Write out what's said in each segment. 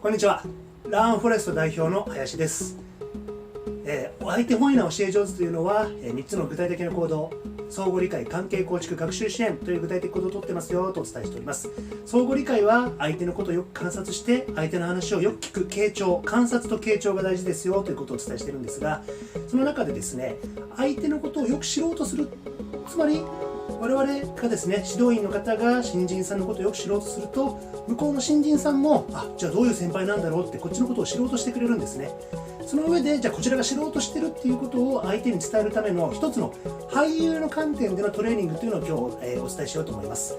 こんにちは。ラーンフォレスト代表の林です、えー相手本位な教え上手というのは、え3つの具体的な行動相互理解関係構築学習支援という具体的行動をとってますよとお伝えしております。相互理解は相手のことをよく観察して相手の話をよく聞く傾聴観察と傾聴が大事ですよということをお伝えしてるんですがその中でですね相手のことをよく知ろうとするつまり我々がですね指導員の方が新人さんのことをよく知ろうとすると向こうの新人さんもあじゃあどういう先輩なんだろうってこっちのことを知ろうとしてくれるんですね。その上でじゃあこちらが知ろうとしてるっていうことを相手に伝えるための一つの俳優の観点でのトレーニングというのを今日、えーお伝えしようと思います。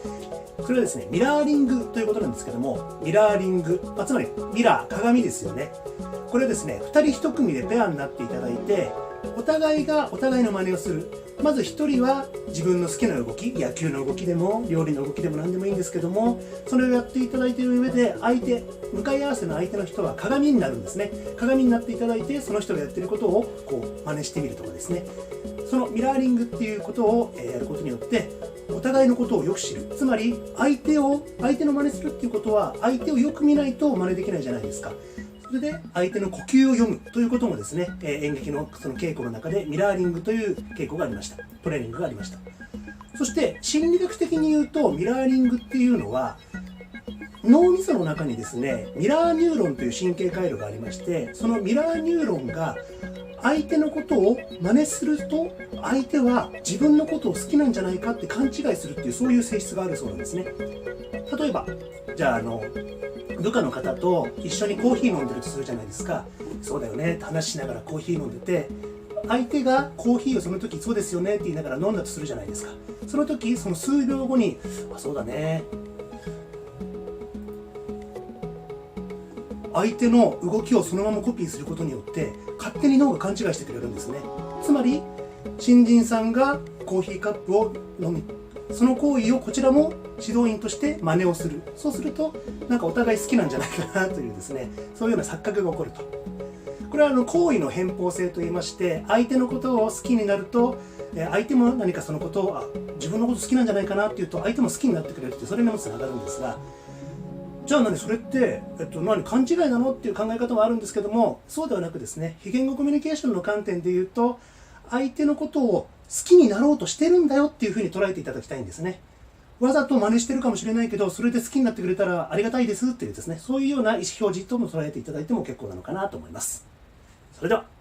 それはですねミラーリングということなんですけどもミラーリング、まあつまりミラー鏡ですよね。これですね2人1組でペアになっていただいてお互いがお互いの真似をする。まず1人は自分の好きな動き野球の動きでも料理の動きでも何でもいいんですけどもそれをやっていただいている上で相手向かい合わせの相手の人は鏡になるんですね。鏡になっていただいてその人がやってることをこう真似してみるとかですね。そのミラーリングっていうことをやることによってお互いのことをよく知る。つまり相手を相手の真似するっていうことは相手をよく見ないと真似できないじゃないですか。それで相手の呼吸を読むということもですね、えー演劇のその稽古の中でミラーリングという稽古がありました。トレーニングがありました。そして心理学的に言うとミラーリングっていうのは脳みその中にですねミラーニューロンという神経回路がありましてそのミラーニューロンが相手のことを真似すると相手は自分のことを好きなんじゃないかって勘違いするっていうそういう性質があるそうなんですね。例えばじゃああの部下の方と一緒にコーヒー飲んでるとするじゃないですか。そうだよね。って話しながらコーヒー飲んでて相手がコーヒーをその時そうですよねって言いながら飲んだとするじゃないですか。その時その数秒後にあそうだね。相手の動きをそのままコピーすることによって勝手に脳が勘違いしてくれるんですね。つまり新人さんがコーヒーカップを飲む。その行為をこちらも指導員として真似をする。そうするとなんかお互い好きなんじゃないかなというですね。そういうような錯覚が起こると。これはあの行為の偏方性といいまして相手のことを好きになると相手も何かそのことをあ自分のこと好きなんじゃないかなっていうと相手も好きになってくれるってそれにもつながるんですがじゃあ何それって、えっと、何勘違いなのっていう考え方もあるんですけどもそうではなくですね非言語コミュニケーションの観点で言うと相手のことを好きになろうとしてるんだよっていうふうに捉えていただきたいんですね。わざと真似してるかもしれないけどそれで好きになってくれたらありがたいですっていうですねそういうような意思表示とも捉えていただいても結構なのかなと思います。それでは。